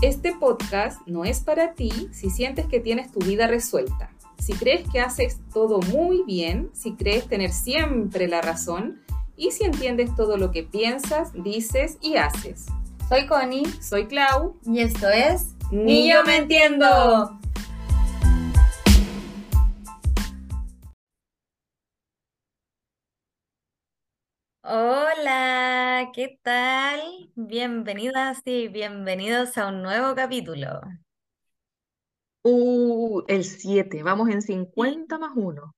Este podcast no es para ti si sientes que tienes tu vida resuelta, si crees que haces todo muy bien, si crees tener siempre la razón y si entiendes todo lo que piensas, dices y haces. Soy Connie Soy Clau y esto es Ni yo me entiendo. Hola, ¿qué tal? Bienvenidas y bienvenidos a un nuevo capítulo. Uh, el 7, vamos en 50 más 1.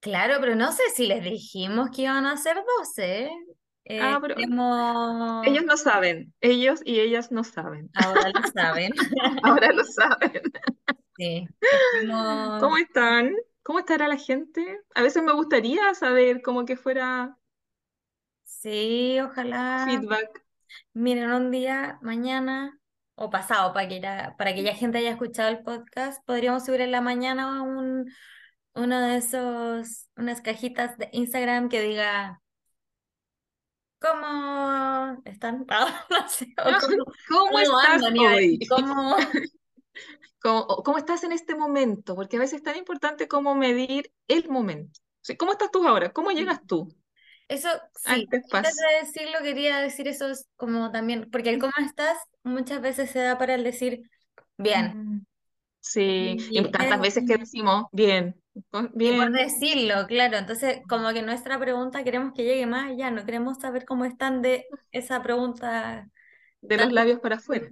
Claro, pero no sé si les dijimos que iban a ser 12. Eh, Ah, pero tenemos- ellos no saben, ellos y ellas no saben. Ahora lo saben. Ahora lo saben. Sí, tenemos- ¿Cómo están? ¿Cómo estará la gente? A veces me gustaría saber cómo que fuera Sí, ojalá. feedback. Miren, un día, mañana o pasado, para que ya, para que ya gente haya escuchado el podcast, podríamos subir en la mañana un, uno de esos, unas cajitas de Instagram que diga, ¿cómo están? Ah, no sé, o cómo, ¿Cómo cómo estás hoy? ¿cómo? ¿Cómo, estás en este momento? Porque a veces es tan importante como medir el momento. ¿Cómo estás tú ahora? ¿Cómo llegas tú Eso sí, antes de decirlo, quería decir eso es como también, porque el cómo estás muchas veces se da para el decir bien. Mm, Sí, y Y tantas es- veces que decimos, bien, Y por bien, decirlo, claro. Entonces, como que nuestra pregunta queremos que llegue más allá, no queremos saber cómo están de esa pregunta de tan, los labios para afuera.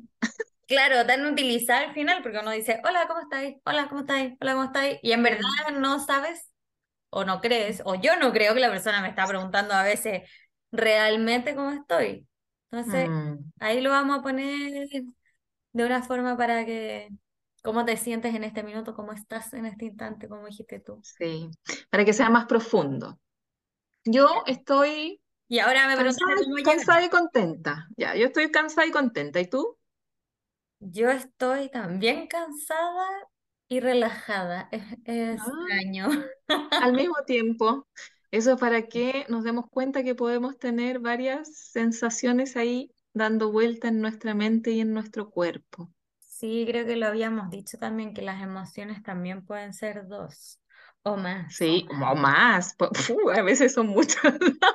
claro, tan utilizada al final, porque uno dice, hola, ¿cómo estáis? Hola, ¿cómo estáis? Hola, ¿cómo estáis? Y en verdad no sabes o no crees, o yo no creo que la persona me está preguntando a veces realmente cómo estoy. Entonces, Mm, ahí lo vamos a poner de una forma para que, ¿cómo te sientes en este minuto? ¿Cómo estás en este instante? ¿Cómo dijiste tú? sí, para que sea más profundo. Yo estoy Y ahora me cansada, cómo cansada y contenta. Ya, yo estoy cansada y contenta. ¿Y tú? Yo estoy también cansada y relajada. Es, es Ah, extraño. al mismo tiempo, eso para que nos demos cuenta que podemos tener varias sensaciones ahí dando vuelta en nuestra mente y en nuestro cuerpo. Sí, creo que lo habíamos dicho también, que las emociones también pueden ser dos o más. Sí, o más, fu, a veces son muchas.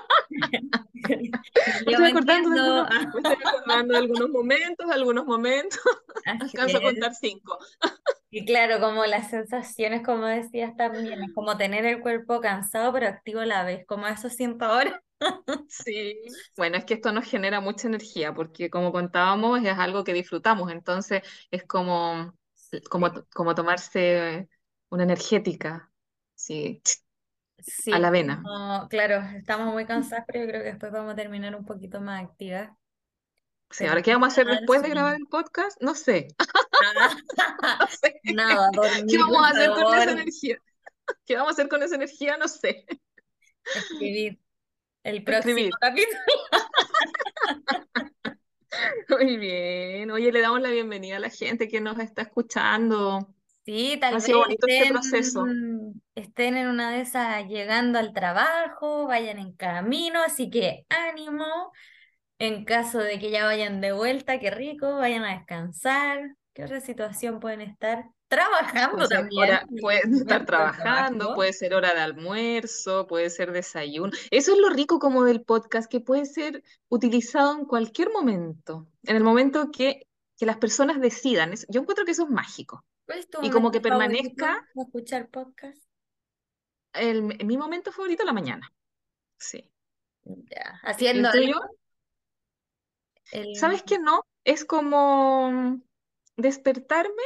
Me estoy acordando de algunos, me estoy acordando de algunos momentos, algunos momentos. Así Alcanzo a es. contar cinco. Y claro, como las sensaciones, como decías también, es como tener el cuerpo cansado pero activo a la vez, como eso siento ahora. Sí, bueno, es que esto nos genera mucha energía porque como contábamos es algo que disfrutamos, entonces es como, como, como tomarse una energética, sí, Sí, a la vena. como- claro, estamos muy cansadas, pero yo creo que después vamos a terminar un poquito más activas. Sí, Pero ahora qué vamos a hacer después de grabar el podcast, no sé, No. Nada, ¿Qué dormir, vamos por a hacer con esa energía? ¿Qué vamos a hacer con esa energía? No sé. Escribir el próximo Escribir. capítulo. Muy bien. Oye, le damos la bienvenida a la gente que nos está escuchando. Sí, tal Ha vez sido bonito este proceso. estén, estén en una de esas llegando al trabajo, vayan en camino, así que ánimo. En caso de que ya vayan de vuelta, qué rico, vayan a descansar. ¿Qué otra situación pueden estar? Trabajando también. hora, pueden estar trabajando, trabajo. puede ser hora de almuerzo, puede ser desayuno. Eso es lo rico como del podcast, que puede ser utilizado en cualquier momento, en el momento que, que las personas decidan. Yo encuentro que eso es mágico. ¿Cuál es tu Y como que permanezca escuchar podcast? el, mi momento favorito la mañana. Sí. Ya, ¿Y haciendo el- ¿Sabes qué no? Es como despertarme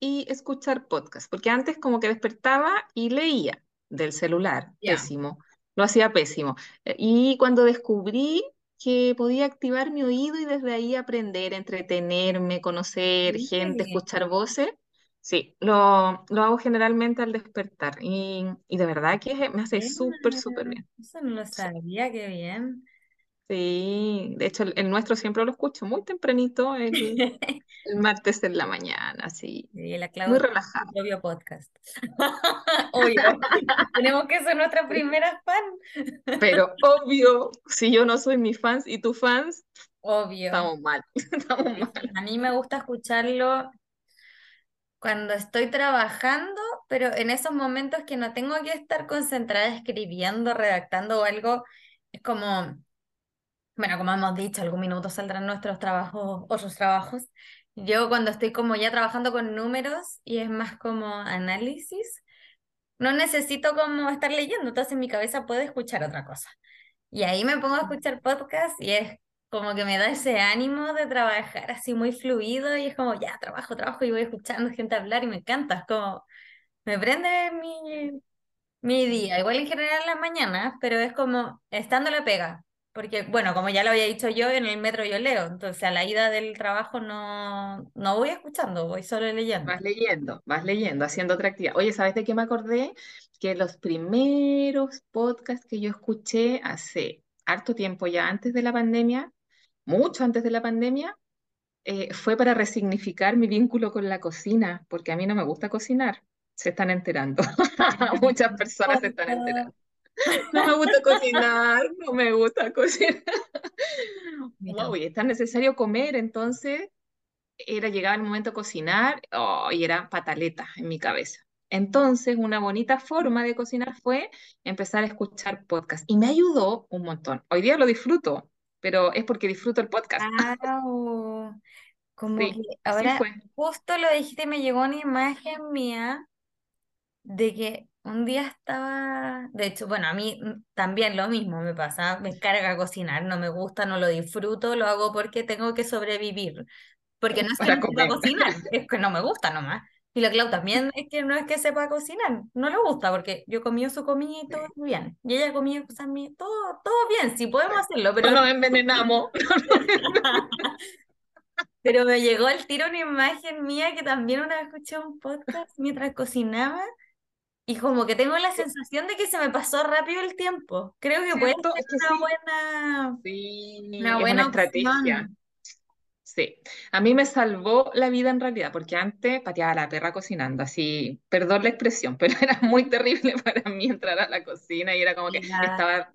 y escuchar podcast, porque antes como que despertaba y leía del celular, pésimo, lo hacía pésimo. Eh, Y cuando descubrí que podía activar mi oído y desde ahí aprender, entretenerme, conocer gente, escuchar voces, sí, lo, lo hago generalmente al despertar y, y de verdad que me hace súper, súper bien. Eso no lo Sí. sabía, qué bien. Sí, de hecho el, nuestro siempre lo escucho muy tempranito, el, el martes en la mañana, sí. Sí, la muy relajado. propio podcast. obvio, tenemos que ser nuestra primera fan. Pero obvio, si yo no soy mi fans y tu fans, obvio. Estamos mal, estamos mal. A mí me gusta escucharlo cuando estoy trabajando, pero en esos momentos que no tengo que estar concentrada escribiendo, redactando o algo, es como bueno, como hemos dicho, algún minuto saldrán nuestros trabajos, otros trabajos. Yo cuando estoy como ya trabajando con números y es más como análisis, no necesito como estar leyendo, entonces en mi cabeza puedo escuchar otra cosa. Y ahí me pongo a escuchar podcast y es como que me da ese ánimo de trabajar así muy fluido y es como, ya, trabajo, trabajo y voy escuchando gente hablar y me encanta, es como, me prende mi, mi día, igual en general en las mañanas, pero es como estando la pega, porque, bueno, como ya lo había dicho yo, en el metro yo leo, entonces a la ida del trabajo no, no voy escuchando, voy solo leyendo. Vas leyendo, vas leyendo, haciendo otra actividad. Oye, ¿sabes de qué me acordé? Que los primeros podcasts que yo escuché hace harto tiempo ya, antes de la pandemia, mucho antes de la pandemia, eh, fue para resignificar mi vínculo con la cocina, porque a mí no me gusta cocinar, se están enterando, muchas personas se están enterando. No me gusta cocinar, no me gusta cocinar. Wow, y es tan necesario comer, entonces era llegar el momento de cocinar oh, y era pataleta en mi cabeza. Entonces, una bonita forma de cocinar fue empezar a escuchar podcast y me ayudó un montón. Hoy día lo disfruto, pero es porque disfruto el podcast. Como que ahora justo lo dijiste, me llegó una imagen mía de que un día estaba, de hecho, bueno, a mí también lo mismo me pasa, me carga cocinar, no me gusta, no lo disfruto, lo hago porque tengo que sobrevivir, porque no es que no sepa cocinar, es que no me gusta nomás. Y la Clau también es que no es que sepa cocinar, no le gusta, porque yo comí su comida y todo bien, y ella comía cosas mías, todo, todo bien, sí podemos hacerlo, pero... No nos envenenamos. pero me llegó al tiro una imagen mía que también una vez escuché un podcast mientras cocinaba, y como que tengo la sensación de que se me pasó rápido el tiempo. Creo que puede ser una buena, sí, una buena estrategia. Sí, a mí me salvó la vida en realidad, porque antes pateaba la perra cocinando, así, perdón la expresión, pero era muy terrible para mí entrar a la cocina y era como que estaba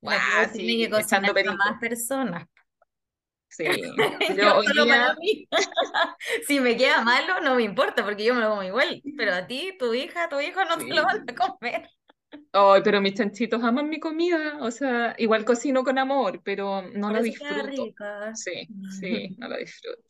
wow, así, que echando más personas. Sí, yo hoy día... si me queda malo, no me importa porque yo me lo como igual, pero a ti, tu hija, tu hijo no te lo van a comer. Ay, pero mis chanchitos aman mi comida, o sea, igual cocino con amor, pero no lo disfruto. Sí, sí, no lo disfruto.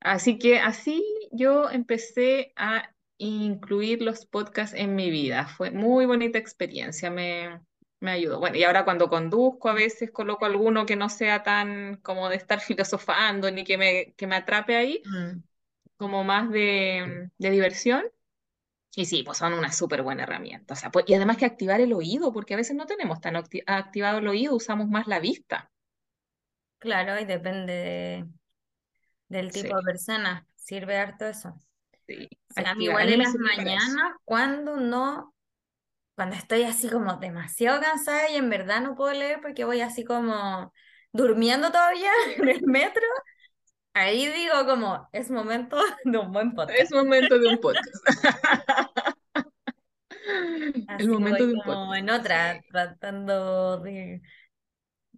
Así que así yo empecé a incluir los podcasts en mi vida. Fue muy bonita experiencia, me, me ayudó. Bueno, y ahora cuando conduzco a veces coloco alguno que no sea tan como de estar filosofando ni que me, que me atrape ahí, mm. como más de, de, diversión. Y sí, pues son una súper buena herramienta. O sea, pues, y además que activar el oído, porque a veces no tenemos tan activado el oído, usamos más la vista. Claro, y depende del tipo de persona. Sirve harto eso. Sí. a mí igual en las mañanas, cuando no cuando estoy así como demasiado cansada y en verdad no puedo leer porque voy así como durmiendo todavía en el metro, ahí digo como, es momento de un buen podcast. Es momento de un podcast. el momento de un como en otra, tratando de...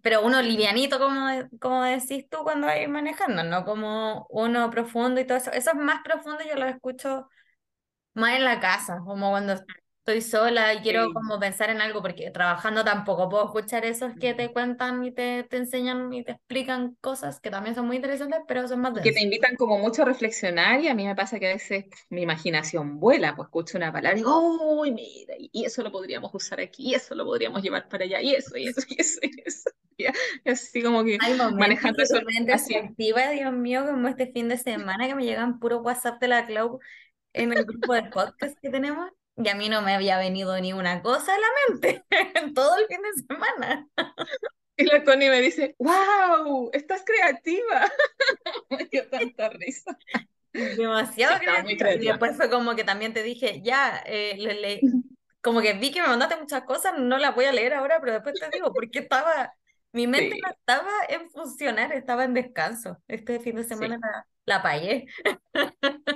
Pero uno livianito, como, como decís tú cuando vais manejando, no como uno profundo y todo eso. Eso es más profundo, yo lo escucho más en la casa, como cuando estoy sola y quiero como pensar en algo, porque trabajando tampoco puedo escuchar esos que te cuentan y te, te enseñan y te explican cosas que también son muy interesantes, pero son más Que te invitan como mucho a reflexionar y a mí me pasa que a veces mi imaginación vuela, pues escucho una palabra y digo, ¡oh, mira! Y eso lo podríamos usar aquí, y eso lo podríamos llevar para allá, y eso, y eso, y eso, y eso. Y así como que manejando eso. Así. activa, Dios mío, como este fin de semana que me llegan puro WhatsApp de la Clau en el grupo de podcast que tenemos y a mí no me había venido ni una cosa a la mente en todo el fin de semana. Y la Connie me dice, wow, estás creativa. me dio tanta risa. Demasiado creativa. Y después fue como que también te dije, ya, eh, le, como que vi que me mandaste muchas cosas, no las voy a leer ahora, pero después te digo, porque estaba Mi mente Sí, no estaba en funcionar, estaba en descanso. Este fin de semana sí. la, la apagué.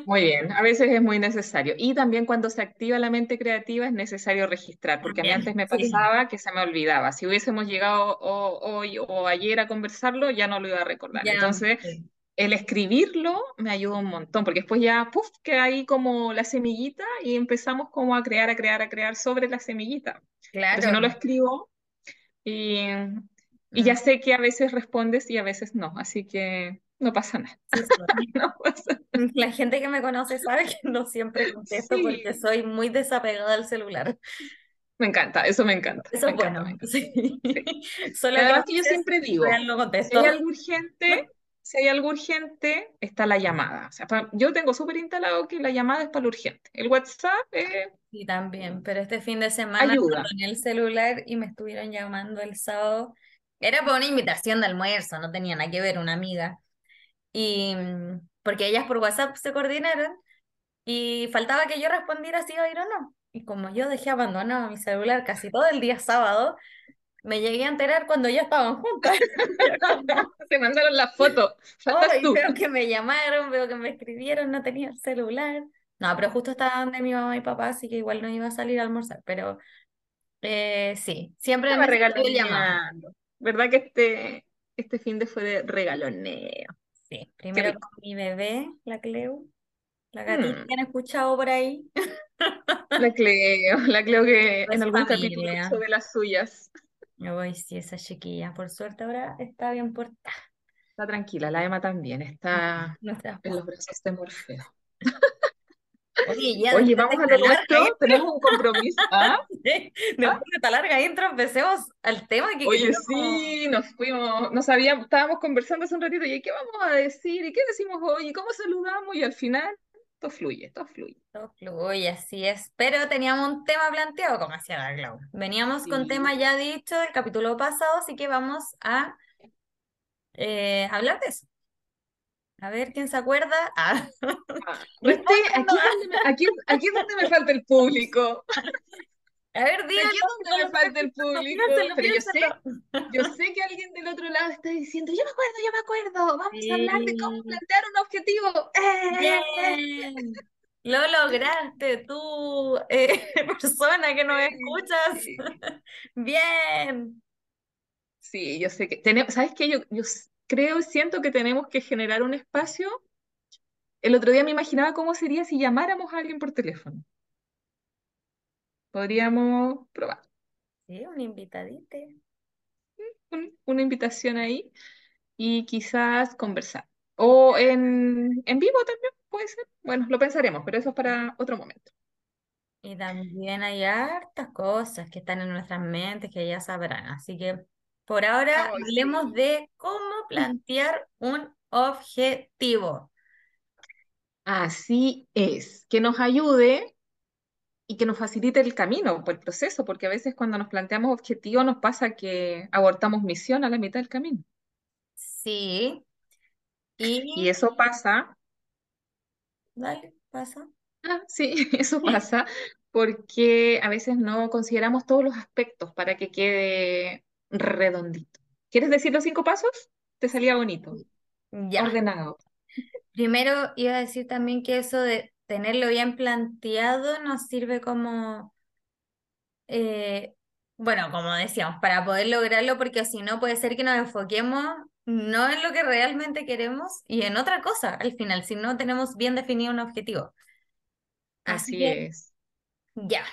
Muy bien, a veces es muy necesario. Y también cuando se activa la mente creativa es necesario registrar, porque a mí antes me sí. pasaba que se me olvidaba. Si hubiésemos llegado hoy o ayer a conversarlo, ya no lo iba a recordar. Ya, Entonces, sí. el escribirlo me ayuda un montón, porque después ya, puff, queda ahí como la semillita y empezamos como a crear, a crear, a crear sobre la semillita. Pero si Claro. no lo escribo y, y ya Mm, sé que a veces respondes y a veces no, así que no pasa nada. sí, sí. No pasa- La gente que me conoce sabe que no siempre contesto porque Sí, soy muy desapegada del celular. me encanta, eso me encanta, Eso es bueno, encanta. sí. Solo además que yo siempre digo, si hay algo urgente, si hay algo urgente, está la llamada. O sea, pa- yo tengo súper instalado que la llamada es para lo urgente. El WhatsApp eh, Sí, también, pero este fin de semana ayuda. tenía el celular y me estuvieron llamando el sábado. Era por una invitación de almuerzo, no tenía nada que ver, una amiga. Y mm, porque ellas por WhatsApp se coordinaron y faltaba que yo respondiera si iba a ir o no. Y como yo dejé abandonado mi celular casi todo el día sábado, me llegué a enterar cuando ya estaban juntas. Te mandaron la foto, faltas ¡ay! tú. Veo que me llamaron, veo que me escribieron, no tenía el celular. No, pero justo estaban de mi mamá y papá, así que igual no iba a salir a almorzar, pero eh, sí, siempre Estaba el llamado. regaloneando. ¿Verdad que este, este fin de fue de regaloneo? Sí, primero con mi bebé, la Cleo, la gatita Mm, que han escuchado por ahí. la Cleo, la Cleo que en algún capítulo familia. hizo de las suyas. Uy, sí, esa chiquilla. Por suerte ahora está bien portada. Está tranquila, la Emma también, está en los brazos de Morfeo. Oye, ya Oye, vamos a lo nuestro, tenemos un compromiso. ¿Ah? después de esta larga intro, empecemos al tema que Oye, queríamos. sí, nos fuimos, no sabíamos, estábamos conversando hace un ratito, y ¿qué vamos a decir? ¿Y qué decimos hoy? ¿Y cómo saludamos? Y al final, todo fluye, todo fluye. Todo fluye, así es. Pero teníamos un tema planteado, como hacía la Clau. Veníamos con tema ya dicho del capítulo pasado, así que vamos a eh, hablar de eso. A ver quién se acuerda. Ah, Ah. Aquí es donde me, aquí, aquí es donde me falta el público. A ver, Aquí es donde me falta el público. Pero yo sé, yo sé que alguien del otro lado está diciendo, yo me acuerdo, yo me acuerdo, vamos a hablar de cómo plantear un objetivo. ¡Eh! bien. Lo lograste tú, eh, persona que nos escuchas. Sí, Bien. sí, yo sé que tenemos, ¿sabes qué? Yo, yo creo y siento que tenemos que generar un espacio. El otro día me imaginaba cómo sería si llamáramos a alguien por teléfono. Podríamos probar Sí, un invitadito. un- una invitación ahí y quizás conversar. O en, en vivo también puede ser. Bueno, lo pensaremos, pero eso es para otro momento. Y también hay hartas cosas que están en nuestras mentes que ya sabrán. Así que por ahora hablemos sí. de cómo plantear un objetivo. Así es, que nos ayude y que nos facilite el camino, el proceso, porque a veces cuando nos planteamos objetivos nos pasa que abortamos misión a la mitad del camino. Sí. Y Y eso pasa, dale, pasa. ah, sí, eso pasa porque a veces no consideramos todos los aspectos para que quede redondito. ¿Quieres decir los cinco pasos? Te salía bonito, Ya. ordenado. Primero iba a decir también que eso de tenerlo bien planteado nos sirve como, eh, bueno, como decíamos, para poder lograrlo, porque si no puede ser que nos enfoquemos no en lo que realmente queremos y en otra cosa al final, si no tenemos bien definido un objetivo. Así Así que es. ya,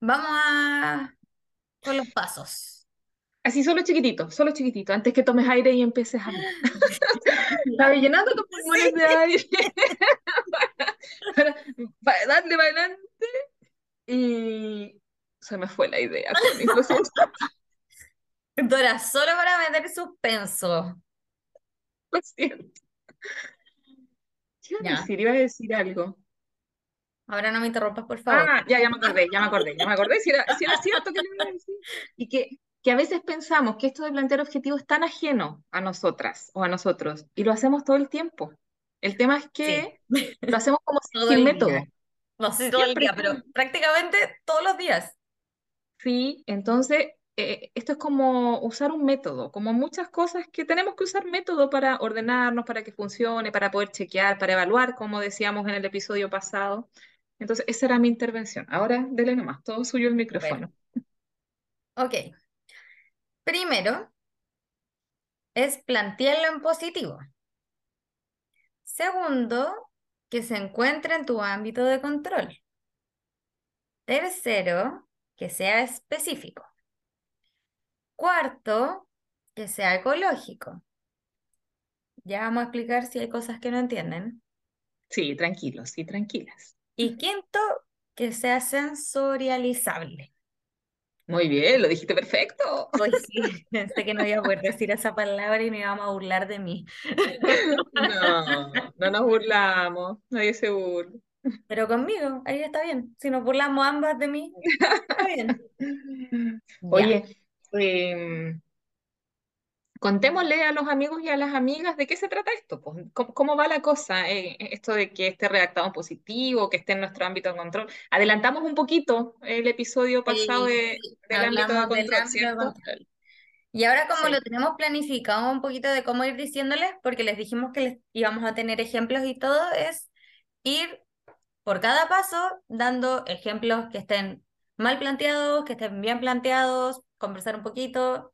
vamos a con los pasos. Así solo chiquitito, solo chiquitito, antes que tomes aire y empieces a hablar. Estaba llenando tus pulmones Sí. de aire para, para darle para adelante y se me fue la idea, Dora, solo para meter suspenso. lo siento. ¿Qué iba a decir? Iba a decir algo. ahora no me interrumpas, por favor. Ah, ya, ya me acordé, ya me acordé, ya me acordé si era, si era cierto que le iba a decir. Y que, que a veces pensamos que esto de plantear objetivos es tan ajeno a nosotras o a nosotros y lo hacemos todo el tiempo. El tema es Sí, que lo hacemos como sin método. día. No sé todo el día, pero prácticamente todos los días. Sí, entonces eh, esto es como usar un método, como muchas cosas que tenemos que usar método para ordenarnos, para que funcione, para poder chequear, para evaluar, como decíamos en el episodio pasado. Entonces, esa era mi intervención. Ahora, dele nomás, todo suyo el micrófono. Ok. Primero, es plantearlo en positivo. Segundo, que se encuentre en tu ámbito de control. Tercero, que sea específico. Cuarto, que sea ecológico. Ya vamos a explicar si hay cosas que no entienden. Sí, tranquilos, sí, tranquilas. Y quinto, que sea sensorializable. Muy bien, lo dijiste perfecto. Hoy sí, pensé que no iba a poder decir esa palabra y me íbamos a burlar de mí. No, no nos burlamos, nadie se burla. Pero conmigo, ahí está bien. Si nos burlamos ambas de mí, está bien. Oye, em, contémosle a los amigos y a las amigas de qué se trata esto, pues, cómo, va la cosa, eh, esto de que esté redactado en positivo, que esté en nuestro ámbito de control. Adelantamos un poquito el episodio pasado de, del ámbito de control, Y ahora como lo tenemos planificado un poquito de cómo ir diciéndoles, porque les dijimos que les íbamos a tener ejemplos y todo, es ir por cada paso dando ejemplos que estén mal planteados, que estén bien planteados, conversar un poquito,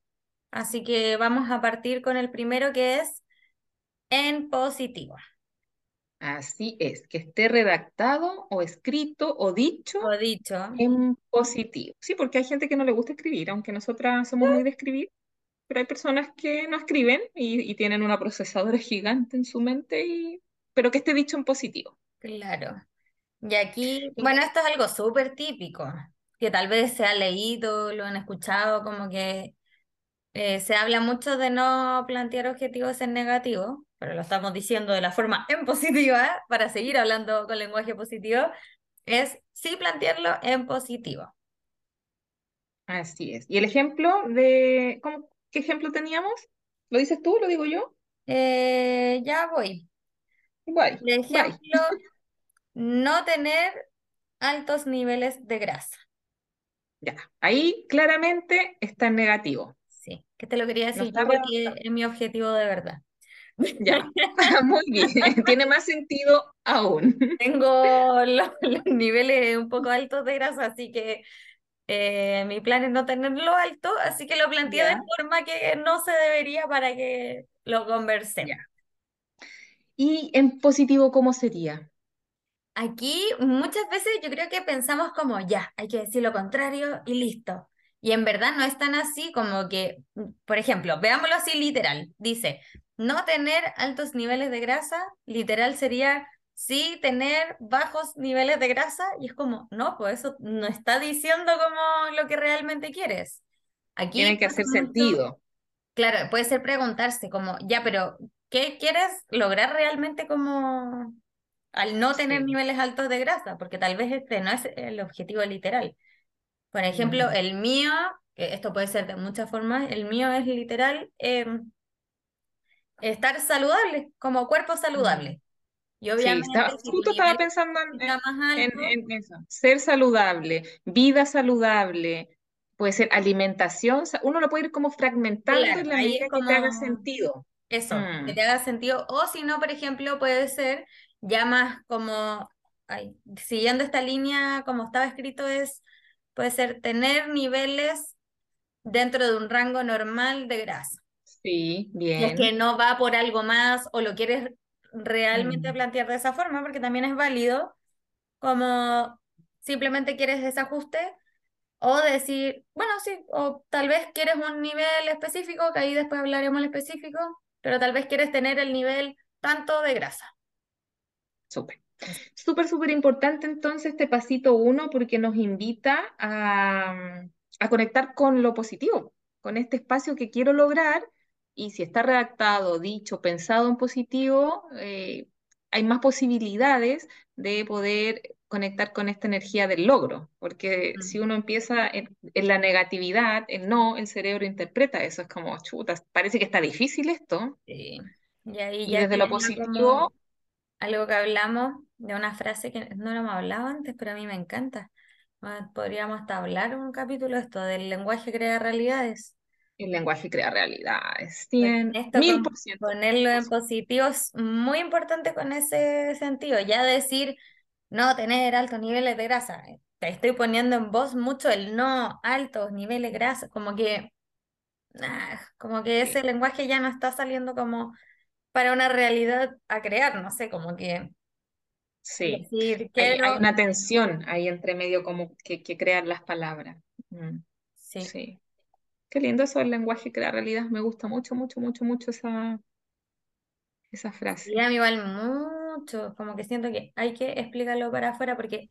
Así que vamos a partir con el primero que es en positivo. Así es, que esté redactado o escrito o dicho, o dicho. en positivo. Sí, porque hay gente que no le gusta escribir, aunque nosotras somos muy de escribir, pero hay personas que no escriben y, tienen una procesadora gigante en su mente, y, pero que esté dicho en positivo. Claro. Y aquí, bueno, esto es algo súper típico, que tal vez se ha leído, lo han escuchado, como que eh, se habla mucho de no plantear objetivos en negativo, pero lo estamos diciendo de la forma en positiva, para seguir hablando con lenguaje positivo, es sí plantearlo en positivo. Así es. ¿Y el ejemplo de, ¿cómo, qué ejemplo teníamos? ¿Lo dices tú? ¿Lo digo yo? Eh, ya voy. Igual. El ejemplo, no tener altos niveles de grasa. Ya, ahí claramente está en negativo. Sí, que te lo quería decir porque es mi objetivo de verdad. Ya, muy bien, tiene más sentido aún. Tengo los, niveles un poco altos de grasa, así que eh, mi plan es no tenerlo alto, así que lo planteé de forma que no se debería para que lo conversemos. ¿Y en positivo cómo sería? Aquí muchas veces yo creo que pensamos como ya, hay que decir lo contrario y listo. Y en verdad no es tan así como que, por ejemplo, veámoslo así literal. Dice, no tener altos niveles de grasa, literal sería sí tener bajos niveles de grasa. Y es como, no, pues eso no está diciendo como lo que realmente quieres. Aquí Tiene que hacer sentido. Claro, puede ser preguntarse como, ya, pero ¿qué quieres lograr realmente como al no tener niveles altos de grasa? Porque tal vez este no es el objetivo literal. Por ejemplo, el mío, que esto puede ser de muchas formas, el mío es literal em, estar saludable, como cuerpo saludable. Y obviamente, sí, justo estaba pensando en, eso. Ser saludable, vida saludable, puede ser alimentación, uno lo puede ir como fragmentando en la medida que te haga sentido. Eso, que mm. te haga sentido. O si no, por ejemplo, puede ser ya más como, siguiendo esta línea, como estaba escrito, es puede ser tener niveles dentro de un rango normal de grasa. Sí, bien. Y es que no va por algo más o lo quieres realmente mm. plantear de esa forma, porque también es válido, como simplemente quieres desajuste o decir, bueno, sí, o tal vez quieres un nivel específico, que ahí después hablaremos el específico, pero tal vez quieres tener el nivel tanto de grasa. Súper. Súper, súper importante entonces este pasito uno porque nos invita a, conectar con lo positivo, con este espacio que quiero lograr y si está redactado, dicho, pensado en positivo, eh, hay más posibilidades de poder conectar con esta energía del logro, porque si uno empieza en, la negatividad, en no, el cerebro interpreta eso, es como, chuta, parece que está difícil esto. Sí. Y, ahí y desde lo positivo... Algo que hablamos de una frase que no lo hemos hablado antes, pero a mí me encanta, Ah, Podríamos hasta hablar un capítulo de esto, del lenguaje crea realidades. El lenguaje crea realidades. Porque 100, Esto mil con por ciento. ponerlo en positivo es muy importante con ese sentido. Ya decir no tener altos niveles de grasa. eh, Te estoy poniendo en voz mucho el no altos niveles de grasa. Como que, ah, como que ese lenguaje ya no está saliendo como para una realidad a crear. No sé, como que Sí. decir Hay, una tensión ahí entre medio como que, que crean las palabras. Mm, Sí. sí. Qué lindo eso del lenguaje crea realidad. Me gusta mucho, mucho, mucho, mucho esa, esa frase. Y a mí igual mucho. Como que siento que hay que explicarlo para afuera porque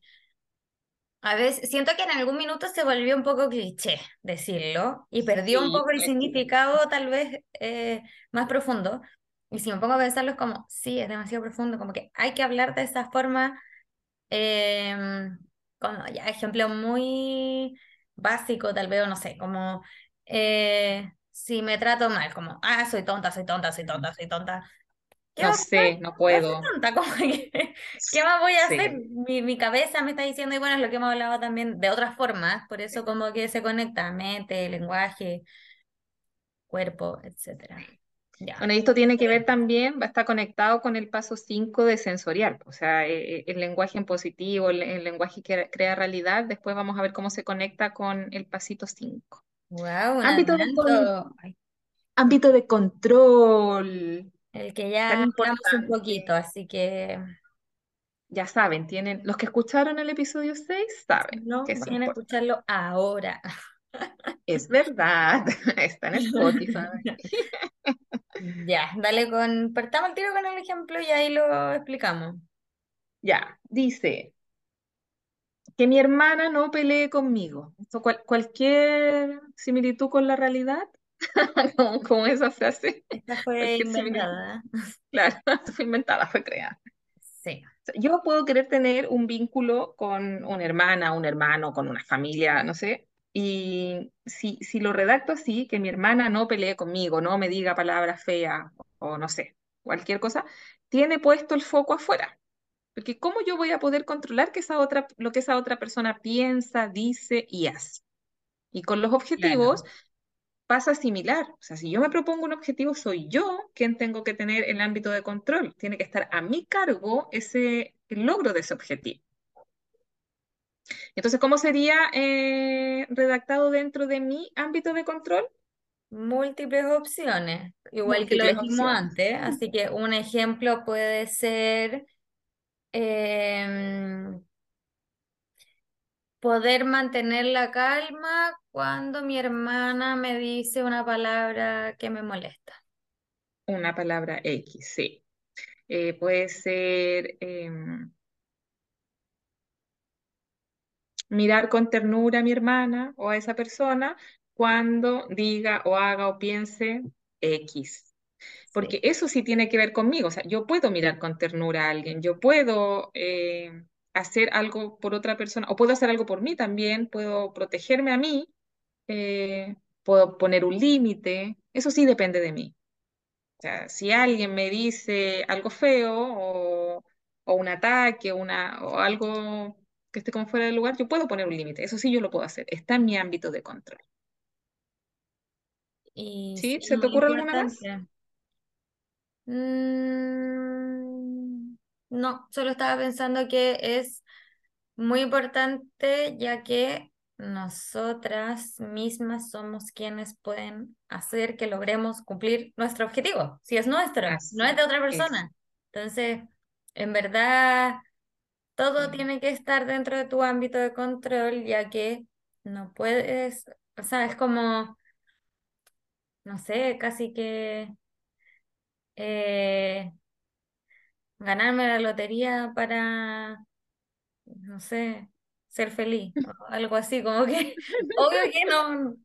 A veces, siento que en algún minuto se volvió un poco cliché decirlo y perdió un poco el significado tal vez eh, más profundo. Y si me pongo a pensarlo es como, sí, es demasiado profundo, como que hay que hablar de esa forma, em, como ya ejemplo muy básico tal vez, o no sé, como eh, si me trato mal, como, ah, soy tonta, soy tonta, soy tonta, soy tonta. ¿Qué no sé, no puedo. tonta, como que, ¿qué más voy a hacer? Mi, mi cabeza me está diciendo, y bueno, es lo que hemos hablado también de otras formas, por eso como que se conecta mente, lenguaje, cuerpo, etcétera. Ya. Bueno, y esto tiene que ver también, va a estar conectado con el paso 5 de sensorial, o sea, eh, eh, el lenguaje en positivo, el, el lenguaje que crea realidad, después vamos a ver cómo se conecta con el pasito 5. Wow, Ámbito de, con- ámbito de control, El que ya hablamos un poquito, así que Ya saben, tienen, los que escucharon el episodio 6 saben no que vayan a escucharlo ahora. Es verdad, está en Spotify. Ya, dale con, partamos el tiro con el ejemplo y ahí lo explicamos. Ya, dice que mi hermana no pelee conmigo. Esto, cual- cualquier similitud con la realidad, como, como esa frase, Esta fue inventada. claro, fue inventada, fue creada. Sí. Yo puedo querer tener un vínculo con una hermana, un hermano, con una familia, no sé, y si, si lo redacto así, que mi hermana no pelee conmigo, no me diga palabras feas o no sé, cualquier cosa, tiene puesto el foco afuera. Porque ¿cómo yo voy a poder controlar que esa otra, lo que esa otra persona piensa, dice y hace? Y con los objetivos Claro. pasa similar. O sea, si yo me propongo un objetivo, soy yo quien tengo que tener el ámbito de control. Tiene que estar a mi cargo ese, el logro de ese objetivo. Entonces, ¿cómo sería eh, redactado dentro de mi ámbito de control? Múltiples opciones, igual que lo dijimos antes, así que un ejemplo puede ser em, poder mantener la calma cuando mi hermana me dice una palabra que me molesta. Una palabra X, sí. Eh, puede ser em, mirar con ternura a mi hermana o a esa persona cuando diga o haga o piense X. Porque eso sí tiene que ver conmigo. O sea, yo puedo mirar con ternura a alguien, yo puedo eh, hacer algo por otra persona o puedo hacer algo por mí también, puedo protegerme a mí, eh, puedo poner un límite. Eso sí depende de mí. O sea, si alguien me dice algo feo o, o un ataque una, o algo que esté como fuera del lugar, yo puedo poner un límite. Eso sí yo lo puedo hacer. Está en mi ámbito de control. y ¿Sí? ¿Se te ocurre alguna más? Mm, no, solo estaba pensando que es muy importante ya que nosotras mismas somos quienes pueden hacer que logremos cumplir nuestro objetivo, si es nuestro, no es de otra es. persona. Entonces, en verdad, todo tiene que estar dentro de tu ámbito de control ya que no puedes, o sea, es como, no sé, casi que... eh, ganarme la lotería para, no sé, ser feliz o algo así, como que, obvio que no,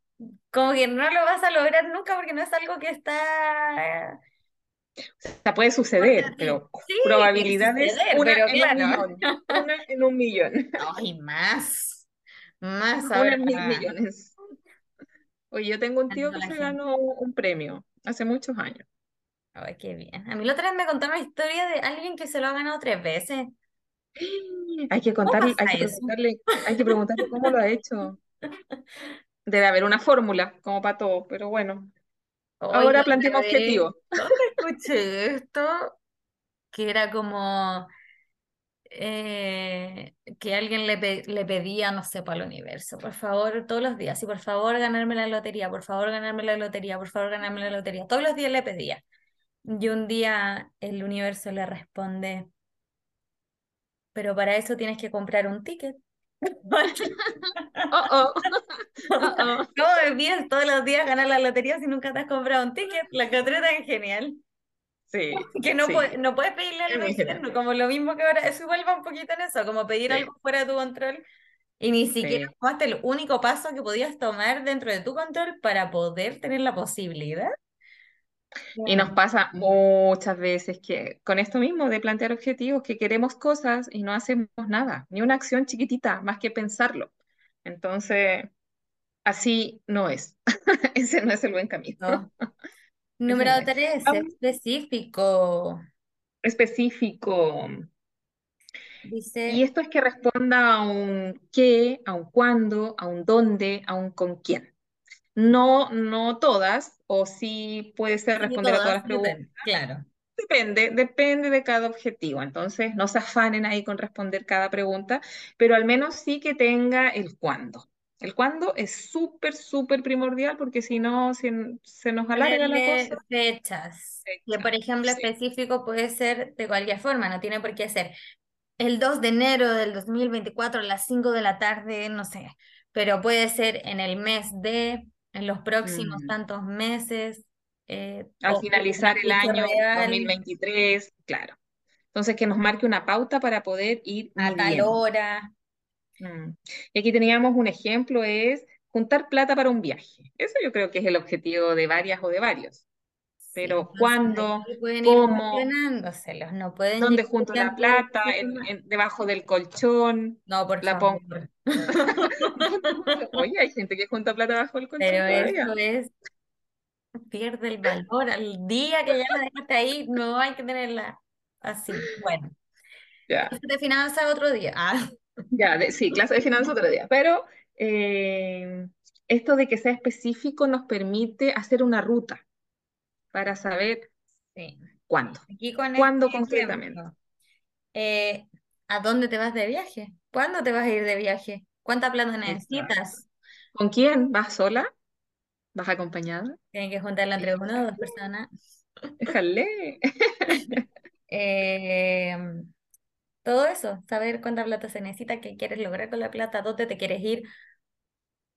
como que no lo vas a lograr nunca porque no es algo que está O sea, puede suceder, pero Sí, probabilidades suceder, una pero en un millón. Una en un millón. ay, más, más Una ahora. en mil millones. Oye, yo tengo un tío que se ganó un premio hace muchos años. Ay, qué bien. A mí la otra vez me contaron una historia de alguien que se lo ha ganado tres veces. Hay que ¿Cómo contarle, hay que preguntarle, hay que preguntarle cómo lo ha hecho. Debe haber una fórmula, como para todo, pero bueno. Ahora una planteemos vez, objetivos. ¿dónde escuché esto? Que era como eh, que alguien le, pe- le pedía, no sé, para el universo, por favor, todos los días, sí, por favor, ganarme la lotería, por favor, ganarme la lotería, por favor, ganarme la lotería. Todos los días le pedía. Y un día el universo le responde, pero para eso tienes que comprar un ticket. Oh, oh, oh, oh. ¿Cómo todos los días ganar la lotería si nunca te has comprado un ticket? La encontré tan genial. Sí, Que no, sí, puede- no puedes pedirle es algo externo, como lo mismo que ahora, eso igual va un poquito en eso, como pedir Sí, algo fuera de tu control y ni siquiera sí. tomaste el único paso que podías tomar dentro de tu control para poder tener la posibilidad. Y nos pasa muchas veces que con esto mismo de plantear objetivos, que queremos cosas y no hacemos nada, ni una acción chiquitita, más que pensarlo. Entonces, así no es. Ese no es el buen camino. no. Número no es. tres, Vamos, específico. específico. Y esto es que responda a un qué, a un cuándo, a un dónde, a un con quién. No, no todas, o sí puede ser responder a todas las preguntas. depende, claro. Depende, depende de cada objetivo. Entonces, no se afanen ahí con responder cada pregunta, pero al menos sí que tenga el cuándo. El cuándo es súper, súper primordial porque si no, se, se nos alarga la cosa. Fechas, que por ejemplo sí. específico puede ser de cualquier forma, no tiene por qué ser el 2 de enero del 2024 a las 5 de la tarde, no sé, pero puede ser en el mes de, en los próximos Mm. tantos meses, eh, Al finalizar el año real 2023, claro. Entonces, que nos marque una pauta para poder ir a tal hora. Mm. Y aquí teníamos un ejemplo, es juntar plata para un viaje. Eso yo creo que es el objetivo de varias o de varios. Sí, Pero entonces ¿cuándo? pueden ¿Cómo? no pueden ¿Dónde junto la plata? ¿En, debajo del colchón? No, por ¿La pongo? Oye, hay gente que junta plata bajo el colchón Pero eso es pierde el valor. Al día que ya la dejaste ahí, no hay que tenerla así. Bueno, Ya, eso de finanzas otro día. Ah, ya, de- sí, clase de finanzas otro día. Pero eh, esto de que sea específico nos permite hacer una ruta para saber sí. cuándo. Aquí con este ¿Cuándo concretamente? eh, ¿a dónde te vas de viaje? ¿Cuándo te vas a ir de viaje? ¿Cuánta plata necesitas? ¿Con quién? ¿Vas sola? ¿Vas acompañada? Tienen que juntarla entre una o dos personas. déjale. Eh, todo eso, saber cuánta plata se necesita, qué quieres lograr con la plata, dónde te quieres ir,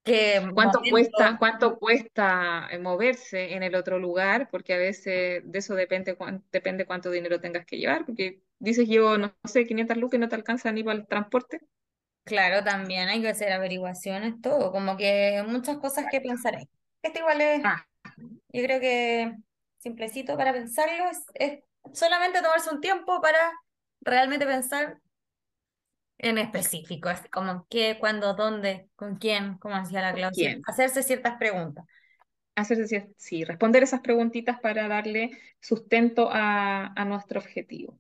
qué ¿Cuánto cuesta, cuánto cuesta eh, moverse en el otro lugar? Porque a veces de eso depende, cuán- depende cuánto dinero tengas que llevar, porque dices yo, no sé, 500 lucas y no te alcanza ni para el transporte. Claro, también hay que hacer averiguaciones, todo, como que muchas cosas que pensar ahí. Este igual es, Ah, yo creo que simplecito para pensarlo, es, es solamente tomarse un tiempo para realmente pensar en específico, es como qué, cuándo, dónde, con quién, como decía la ¿con Clau, cier- quién? hacerse ciertas preguntas. Hacerse, sí, responder esas preguntitas para darle sustento a, a nuestro objetivo.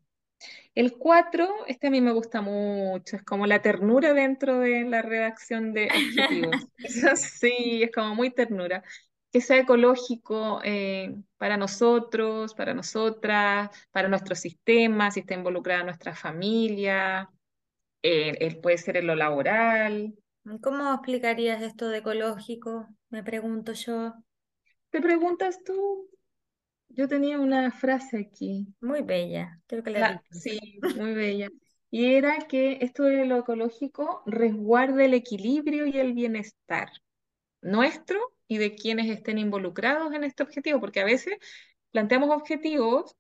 El 4, este a mí me gusta mucho, es como la ternura dentro de la redacción de objetivos. Sí, es como muy ternura. Que sea ecológico eh, para nosotros, para nosotras, para nuestro sistema, si está involucrada nuestra familia, eh, puede ser en lo laboral. ¿Cómo explicarías esto de ecológico? Me pregunto yo. ¿Te preguntas tú? Yo tenía una frase aquí. Muy bella, creo que la La- sí, muy bella. Y era que esto de lo ecológico resguarda el equilibrio y el bienestar nuestro y de quienes estén involucrados en este objetivo, porque a veces planteamos objetivos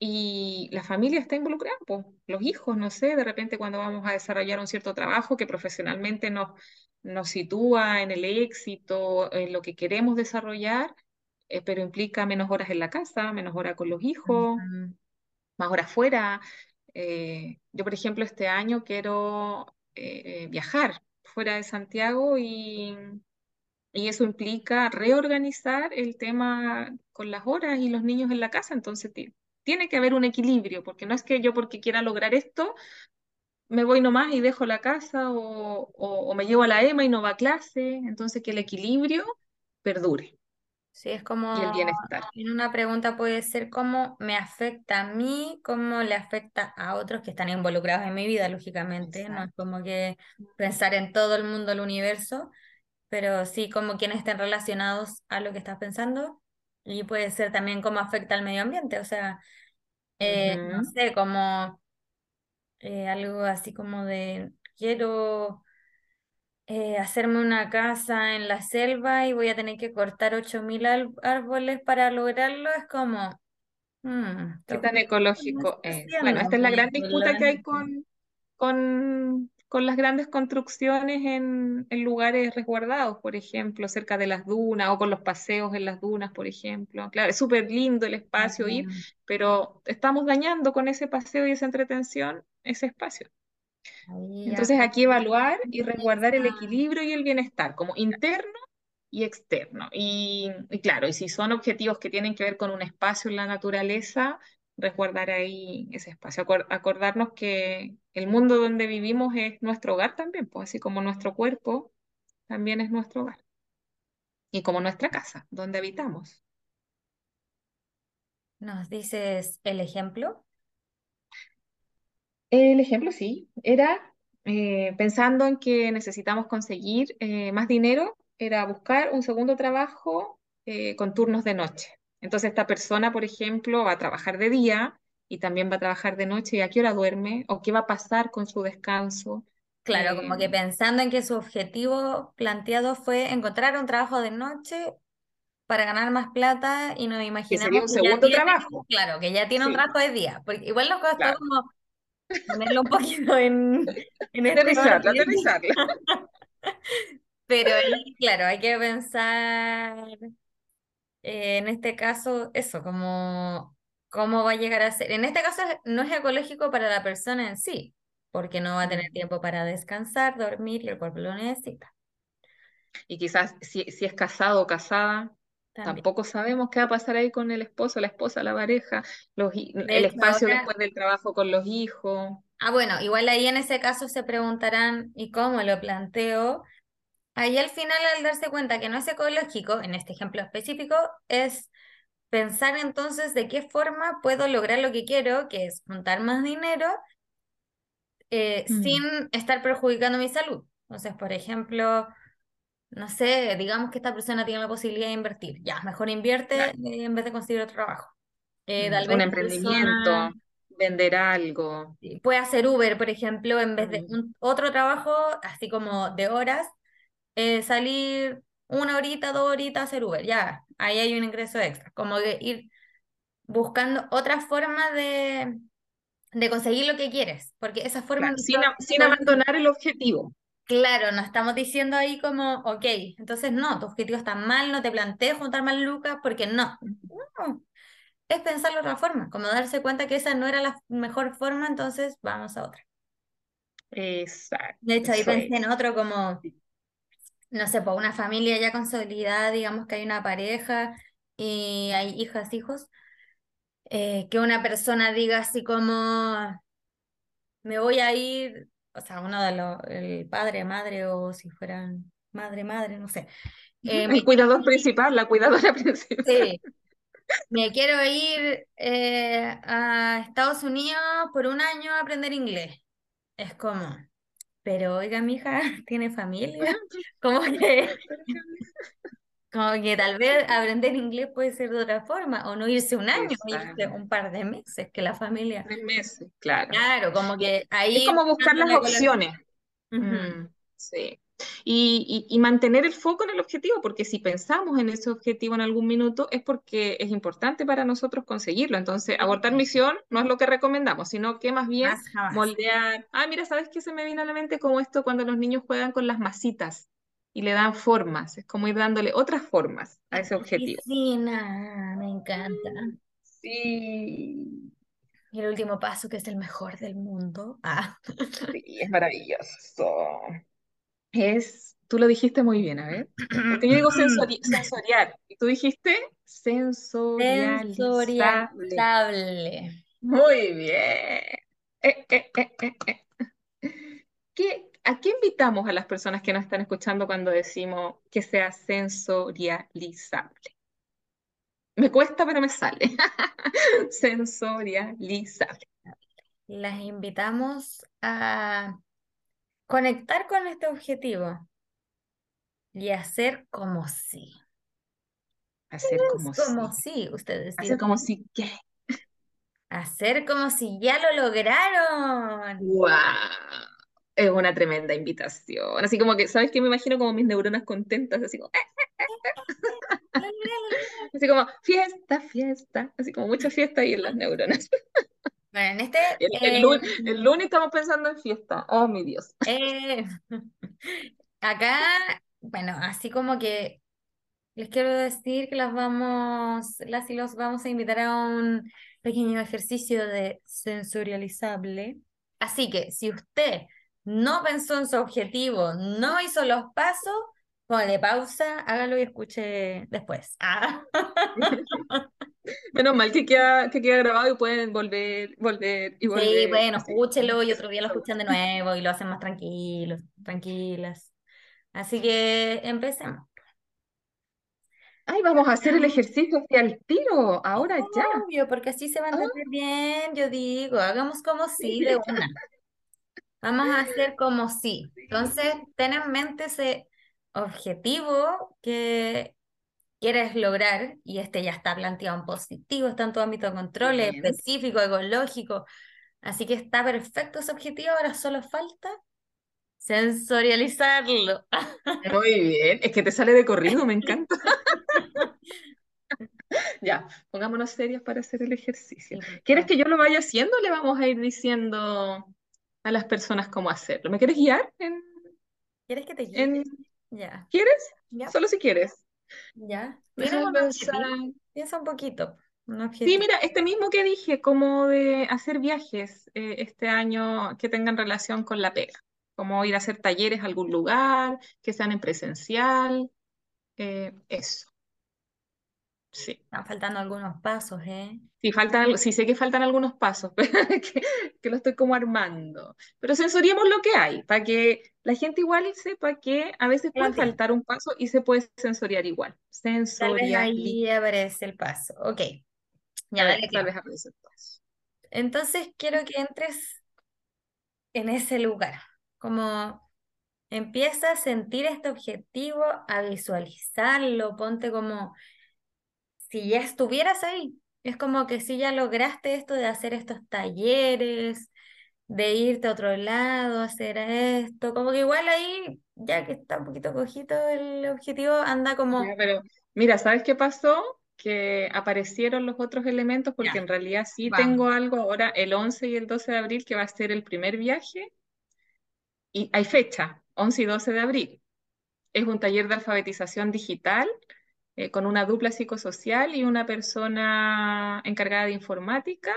y la familia está involucrada, pues, los hijos, no sé, de repente cuando vamos a desarrollar un cierto trabajo que profesionalmente nos, nos sitúa en el éxito, en lo que queremos desarrollar, eh, pero implica menos horas en la casa, menos horas con los hijos Ujú. más horas fuera. Eh, yo, por ejemplo, este año quiero eh, viajar fuera de Santiago y, y eso implica reorganizar el tema con las horas y los niños en la casa. Entonces, tiene que haber un equilibrio, porque no es que yo porque quiera lograr esto, me voy nomás y dejo la casa o, o, o me llevo a la EMA y no va a clase. Entonces, que el equilibrio perdure Sí, es y el como, bienestar. en una pregunta puede ser cómo me afecta a mí, cómo le afecta a otros que están involucrados en mi vida, lógicamente. No es como que pensar en todo el mundo, el universo, pero sí como quienes estén relacionados a lo que estás pensando. Y puede ser también cómo afecta al medio ambiente, o sea, eh, no sé, como eh, algo así como de quiero eh, hacerme una casa en la selva y voy a tener que cortar 8000 al- árboles para lograrlo, es como, mm, ¿tu ¿Qué tan ecológico es? Bueno, esta es la gran disputa que hay con, con, con las grandes construcciones en, en lugares resguardados, por ejemplo, cerca de las dunas o con los paseos en las dunas, por ejemplo. Claro, es súper lindo el espacio ir, pero estamos dañando con ese paseo y esa entretención ese espacio. ahí Entonces, aquí evaluar y resguardar el equilibrio y el bienestar, como interno y externo. Y, y claro, y si son objetivos que tienen que ver con un espacio en la naturaleza, resguardar ahí ese espacio. Acor- acordarnos que el mundo donde vivimos es nuestro hogar también, pues así como nuestro cuerpo también es nuestro hogar. Y como nuestra casa, donde habitamos. nos dices el ejemplo. El ejemplo, sí, era eh, pensando en que necesitamos conseguir eh, más dinero, era buscar un segundo trabajo eh, con turnos de noche. Entonces esta persona, por ejemplo, va a trabajar de día y también va a trabajar de noche y a qué hora duerme o qué va a pasar con su descanso. Claro, Eh, como que pensando en que su objetivo planteado fue encontrar un trabajo de noche para ganar más plata y nos que sería imaginamos un que segundo tiene, trabajo. claro, que ya tiene un trabajo de día, porque igual nos costó claro. como ponerlo un poquito en, en este Aterrizarla, pero claro, hay que pensar eh, en este caso eso, como cómo va a llegar a ser. En este caso no es ecológico para la persona en sí, porque no va a tener Mm. tiempo para descansar, dormir y el cuerpo lo necesita Y quizás si, si es casado o casada, también. tampoco sabemos qué va a pasar ahí con el esposo, la esposa, la pareja, los, el hecho, espacio ahora, después del trabajo con los hijos. ah, bueno, igual ahí en ese caso se preguntarán, ¿y cómo lo planteo? Ahí al final, al darse cuenta que no es ecológico, en este ejemplo específico, es pensar entonces de qué forma puedo lograr lo que quiero, que es juntar más dinero, eh, sin Mm, estar perjudicando mi salud. Entonces, por ejemplo, no sé, digamos que esta persona tiene la posibilidad de invertir. Ya, mejor invierte claro. eh, en vez de conseguir otro trabajo. Eh, Mm, un emprendimiento, persona vender algo. puede hacer Uber, por ejemplo, en vez de un, otro trabajo, así como de horas, eh, salir una horita, dos horitas a hacer Uber. Ya, ahí hay un ingreso extra. Como que ir buscando otra forma de, de conseguir lo que quieres, porque esa forma claro, sin, a- sin abandonar el objetivo. Claro, no estamos diciendo ahí como, ok, entonces no, tu objetivo está mal, no te plantees juntar más lucas, porque no. No, es pensarlo de otra forma, como darse cuenta que esa no era la mejor forma, entonces vamos a otra. Exacto, De hecho, ahí pensé en es. otro como, no sé, por una familia ya consolidada, digamos que hay una pareja y hay hijas, hijos, eh, que una persona diga así como, me voy a ir, o sea, uno de los, el padre, madre, o si fueran madre, madre, no sé, eh, El cuidador principal, la cuidadora principal. sí, me quiero ir eh, a Estados Unidos por un año a aprender inglés. Es como, pero oiga, mi hija tiene familia, como que, como que tal vez aprender inglés puede ser de otra forma, o no irse un año, irse un par de meses, que la familia, Tres meses, claro. claro, como que es ahí como buscar las opciones. Sí. Y, y- y mantener el foco en el objetivo, porque si pensamos en ese objetivo en algún minuto es porque es importante para nosotros conseguirlo. Entonces, abortar Sí, misión no es lo que recomendamos, sino que más bien moldear. Ah, mira, ¿sabes qué se me viene a la mente? Como esto cuando los niños juegan con las masitas y le dan formas. Es como ir dándole otras formas a ese objetivo. piscina, me encanta. Sí, Y el último paso, que es el mejor del mundo. Ah. sí, es maravilloso. Es, tú lo dijiste muy bien, a ver. Porque yo digo sensori- sensorial y tú dijiste sensorializable. Sensorializable. Muy bien. Eh, eh, eh, eh, eh. ¿qué, ¿a qué invitamos a las personas que nos están escuchando cuando decimos que sea sensorializable? Me cuesta, pero me sale. Sensorializable. Las invitamos a conectar con este objetivo y hacer como si. Hacer como como si. si, ustedes Hacer como si, ¿qué? Hacer como si ya lo lograron. ¡Guau! Es una tremenda invitación. Así como que, ¿sabes qué? Me imagino como mis neuronas contentas, así como, ¡eh! Lo logré. así como, fiesta, fiesta. Así como mucha fiesta ahí en las neuronas. Bueno, en este, El, el eh, lunes, el lunes estamos pensando en fiesta. Oh, mi Dios. eh, acá, bueno, así como que les quiero decir que las vamos, las y los vamos a invitar a un pequeño ejercicio de sensorializable. Así que si usted no pensó en su objetivo, no hizo los pasos, ponle pausa, hágalo y escuche después. Ah. Menos mal que queda, que queda grabado y pueden volver, volver y Sí, volver. bueno, así. escúchelo y otro día lo escuchan de nuevo y lo hacen más tranquilos, tranquilas. Así que empecemos. Ay, vamos a hacer el ejercicio hacia el tiro, ahora ya. Obvio, porque así se va a Ah. entender bien, yo digo, hagamos como sí de una. Vamos a hacer como sí. Entonces, ten en mente ese objetivo que quieres lograr, y este ya está planteado en positivo, está en tu ámbito de control, es Bien. específico, ecológico. Así que está perfecto ese objetivo, ahora solo falta sensorializarlo. Muy bien, es que te sale de corrido, me encanta. Ya, pongámonos serios para hacer el ejercicio. ¿Quieres que yo lo vaya haciendo o le vamos a ir diciendo a las personas cómo hacerlo? ¿Me quieres guiar? En, ¿Quieres que te guíe? en- Ya, ¿Quieres? ya, Solo si quieres. Ya. Piensa un poquito. Un Sí, mira, este mismo que dije, como de hacer viajes eh, este año que tengan relación con la pega, como ir a hacer talleres a algún lugar, que sean en presencial, eh, eso, sí. Están faltando algunos pasos, ¿eh? Sí, faltan, sí sé que faltan algunos pasos, pero que, que lo estoy como armando. Pero sensoriemos lo que hay, para que la gente igual sepa que a veces puede faltar un paso y se puede sensoriar igual. Tal vez ahí aparece el paso. Ok, ya dale, tal vez aparece el paso. Entonces quiero que entres en ese lugar, como empieza a sentir este objetivo, a visualizarlo, ponte como si ya estuvieras ahí. Es como que si ya lograste esto de hacer estos talleres, de irte a otro lado, hacer esto, como que igual ahí, ya que está un poquito cojito el objetivo, anda como, Ya, pero mira, ¿sabes qué pasó? Que aparecieron los otros elementos porque ya, en realidad sí vamos. tengo algo ahora el 11 y el 12 de abril que va a ser el primer viaje y hay fecha, 11 y 12 de abril. Es un taller de alfabetización digital eh, con una dupla psicosocial y una persona encargada de informática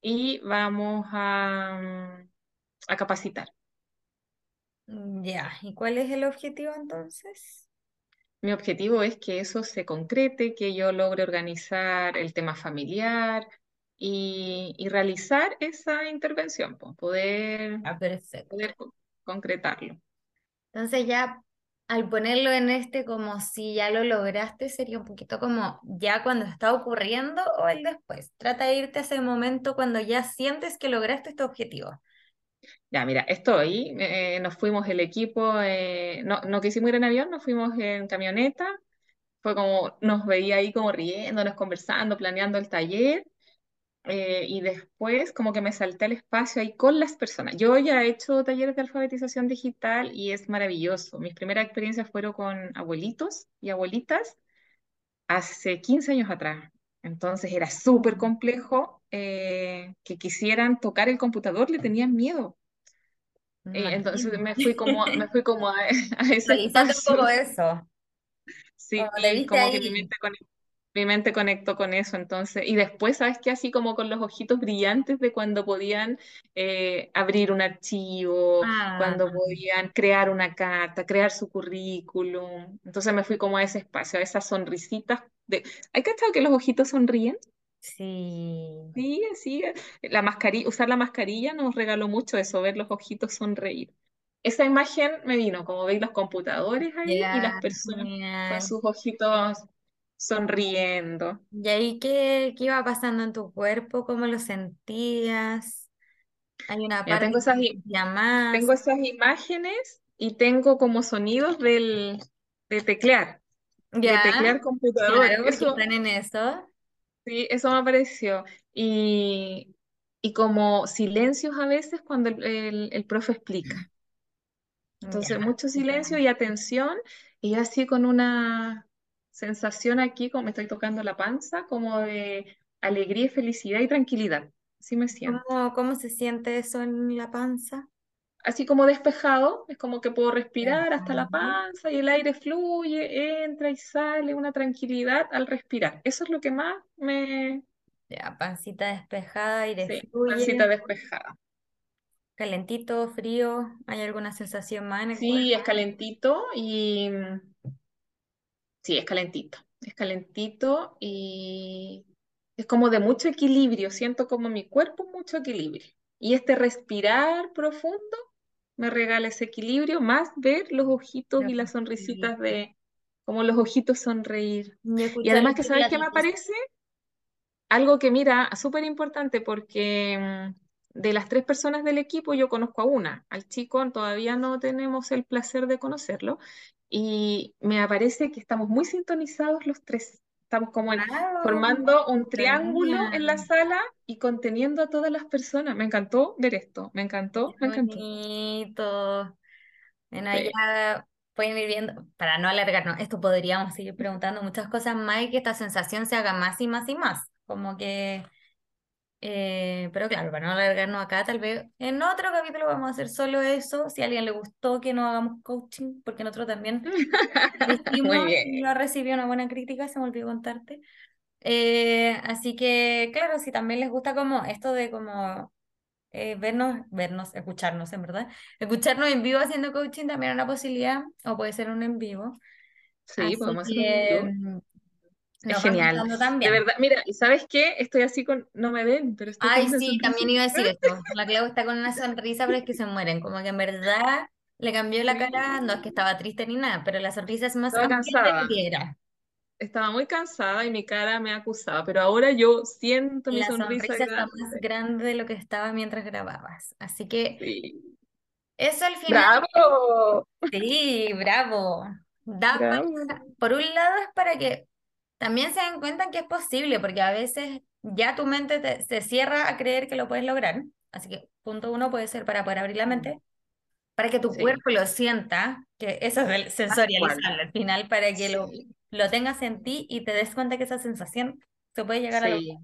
y vamos a, mm, a capacitar. Ya, ¿y cuál es el objetivo entonces? Mi objetivo es que eso se concrete, que yo logre organizar el tema familiar y, y realizar esa intervención, poder, Ah, poder co- concretarlo. Entonces ya al ponerlo en este como si ya lo lograste, sería un poquito como ya cuando está ocurriendo o el después. Trata de irte a ese momento cuando ya sientes que lograste este objetivo. Ya, mira, estoy, eh, nos fuimos el equipo, eh, no, no quisimos ir en avión, nos fuimos en camioneta, fue como, nos veía ahí como riéndonos, conversando, planeando el taller. Eh, y después como que me salté al espacio ahí con las personas. Yo ya he hecho talleres de alfabetización digital y es maravilloso. Mis primeras experiencias fueron con abuelitos y abuelitas hace 15 años atrás. Entonces era súper complejo eh, que quisieran tocar el computador, le tenían miedo. Eh, entonces imagino. me fui como, me fui como a, a ese poco eso. Sí, Como que mi mente conectó, mi mente conectó con eso, entonces, y después, ¿sabes qué? Así como con los ojitos brillantes de cuando podían eh, abrir un archivo, Ah, cuando podían crear una carta, crear su currículum. Entonces me fui como a ese espacio, a esas sonrisitas de... ¿Hay cachado que los ojitos sonríen? sí. Sí, sí. La mascarilla, usar la mascarilla nos regaló mucho eso, ver los ojitos sonreír. esa imagen me vino, como veis los computadores ahí y las personas con sus ojitos sonriendo. ¿Y ahí qué, qué iba pasando en tu cuerpo? ¿Cómo lo sentías? Hay una parte tengo que esas, más. tengo esas imágenes y tengo como sonidos del, de teclear, de teclear computador. claro, Eso, están en eso. sí, eso me apareció. Y, y como silencios a veces cuando el, el, el profe explica. Ya, Entonces, mucho silencio y atención, y yo así con una sensación aquí, como me estoy tocando la panza, como de alegría, felicidad y tranquilidad. Así me siento. ¿Cómo, cómo se siente eso en la panza? Así como despejado, es como que puedo respirar hasta la panza y el aire fluye, entra y sale, una tranquilidad al respirar. Eso es lo que más me... Ya, pancita despejada, aire Sí, fluye, pancita despejada. calentito, frío, ¿hay alguna sensación más en el cuerpo? Sí, es calentito y Sí, es calentito, es calentito y es como de mucho equilibrio, siento como mi cuerpo mucho equilibrio. Y este respirar profundo me regala ese equilibrio, más ver los ojitos y las sonrisitas de, como los ojitos sonreír. Y además que, ¿sabes qué me aparece? Algo que, mira, súper importante porque mm, de las tres personas del equipo yo conozco a una, al chico todavía no tenemos el placer de conocerlo y me aparece que estamos muy sintonizados los tres. Estamos como en- formando un triángulo en la sala y conteniendo a todas las personas. Me encantó ver esto, me encantó, Qué me encantó. bonito. Bueno, Sí. ya pueden ir viendo, para no alargarnos, esto podríamos seguir preguntando muchas cosas más y que esta sensación se haga más y más y más. Como que, eh, pero claro, para no alargarnos acá, tal vez en otro capítulo vamos a hacer solo eso. Si a alguien le gustó que no hagamos coaching, porque nosotros también no recibió una buena crítica, se me olvidó contarte. Eh, así que, claro, si también les gusta como esto de como eh, vernos, vernos, escucharnos, en verdad. Escucharnos en vivo haciendo coaching también es una posibilidad, o puede ser un en vivo. Sí, Así podemos hacer un Es genial. De verdad, mira, ¿y sabes qué? Estoy así con, no me ven, pero estoy Ay, sí, sonrisa también iba a decir esto. La Clau está con una sonrisa, pero es que se mueren. Como que en verdad le cambió la cara, no es que estaba triste ni nada, pero la sonrisa es más cansada, que era. estaba muy cansada y mi cara me acusaba, pero ahora yo siento mi La sonrisa sonrisa está más grande. grande de lo que estaba mientras grababas. Así que Sí. eso al final ¡Bravo! Sí, bravo. Da ¡Bravo! para, por un lado es para que también se den cuenta que es posible, porque a veces ya tu mente te- se cierra a creer que lo puedes lograr. Así que punto uno puede ser para poder abrir la mente, para que tu Sí, cuerpo lo sienta, que eso es sensorializarlo al final, para que lo, Sí, lo tengas en ti y te des cuenta que esa sensación se puede llegar a lograr.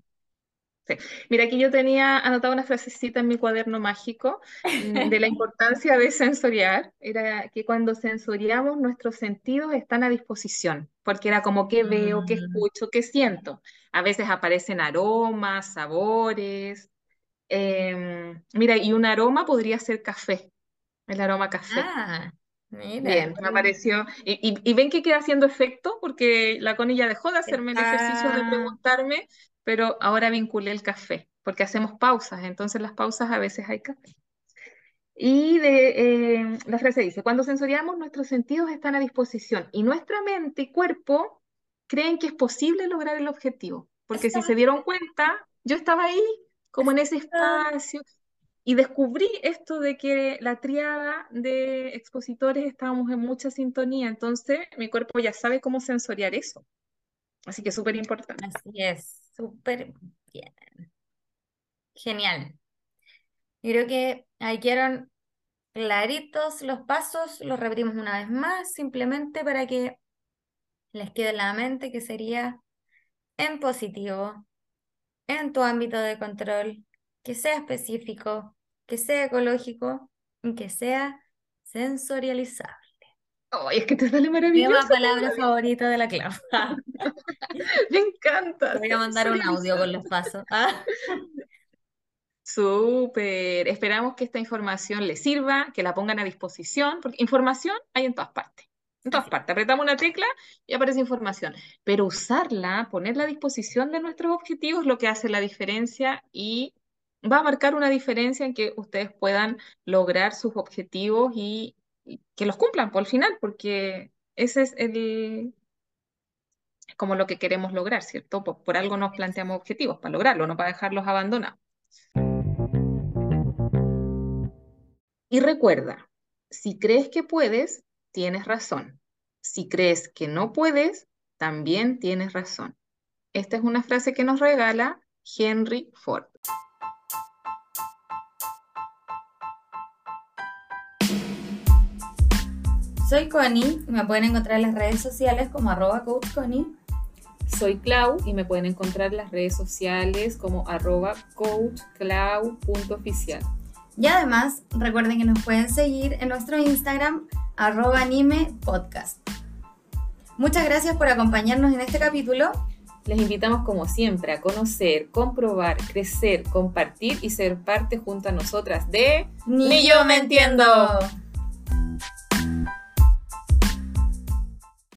Sí. Mira, aquí yo tenía anotada una frasecita en mi cuaderno mágico mm, de la importancia de sensoriar. Era que cuando sensoriamos nuestros sentidos están a disposición, porque era como qué veo, qué Mm. escucho, qué siento. A veces aparecen aromas, sabores. Em, mira, y un aroma podría ser café, el aroma café. Ah, mira. Bien, me apareció. Y, y- y ven que queda haciendo efecto porque la Connie ya dejó de hacerme el ejercicio de preguntarme, pero ahora vinculé el café, porque hacemos pausas, entonces las pausas a veces hay café. Y de, eh, la frase dice, cuando sensoriamos, nuestros sentidos están a disposición y nuestra mente y cuerpo creen que es posible lograr el objetivo, porque si se dieron cuenta, yo estaba ahí, como en ese espacio, y descubrí esto de que la triada de expositores estábamos en mucha sintonía, entonces mi cuerpo ya sabe cómo sensoriar eso. Así que súper importante. Así es, súper bien. Genial. Creo que ahí quedaron claritos los pasos, los repetimos una vez más, simplemente para que les quede en la mente que sería en positivo, en tu ámbito de control, que sea específico, que sea ecológico y que sea sensorializable. ¡Ay, es que te sale maravilloso, palabra favorita de la Clau. Me encanta voy a mandar un audio con los pasos. Ah. Súper. Esperamos que esta información les sirva, que la pongan a disposición, porque información hay en todas partes. En todas Así. partes. Apretamos una tecla y aparece información. Pero usarla, ponerla a disposición de nuestros objetivos es lo que hace la diferencia y va a marcar una diferencia en que ustedes puedan lograr sus objetivos y que los cumplan por el final, porque ese es el, como lo que queremos lograr, ¿cierto? Por, por algo nos planteamos objetivos, para lograrlo, no para dejarlos abandonados. Y recuerda, si crees que puedes, tienes razón. Si crees que no puedes, también tienes razón. Esta es una frase que nos regala Henry Ford. Soy Connie y me pueden encontrar en las redes sociales como arroba coach Connie. Soy Clau y me pueden encontrar en las redes sociales como arroba coachclau.oficial. Y además, recuerden que nos pueden seguir en nuestro Instagram, arroba anime podcast. Muchas gracias por acompañarnos en este capítulo. Les invitamos como siempre a conocer, comprobar, crecer, compartir y ser parte junto a nosotras de Ni yo me entiendo.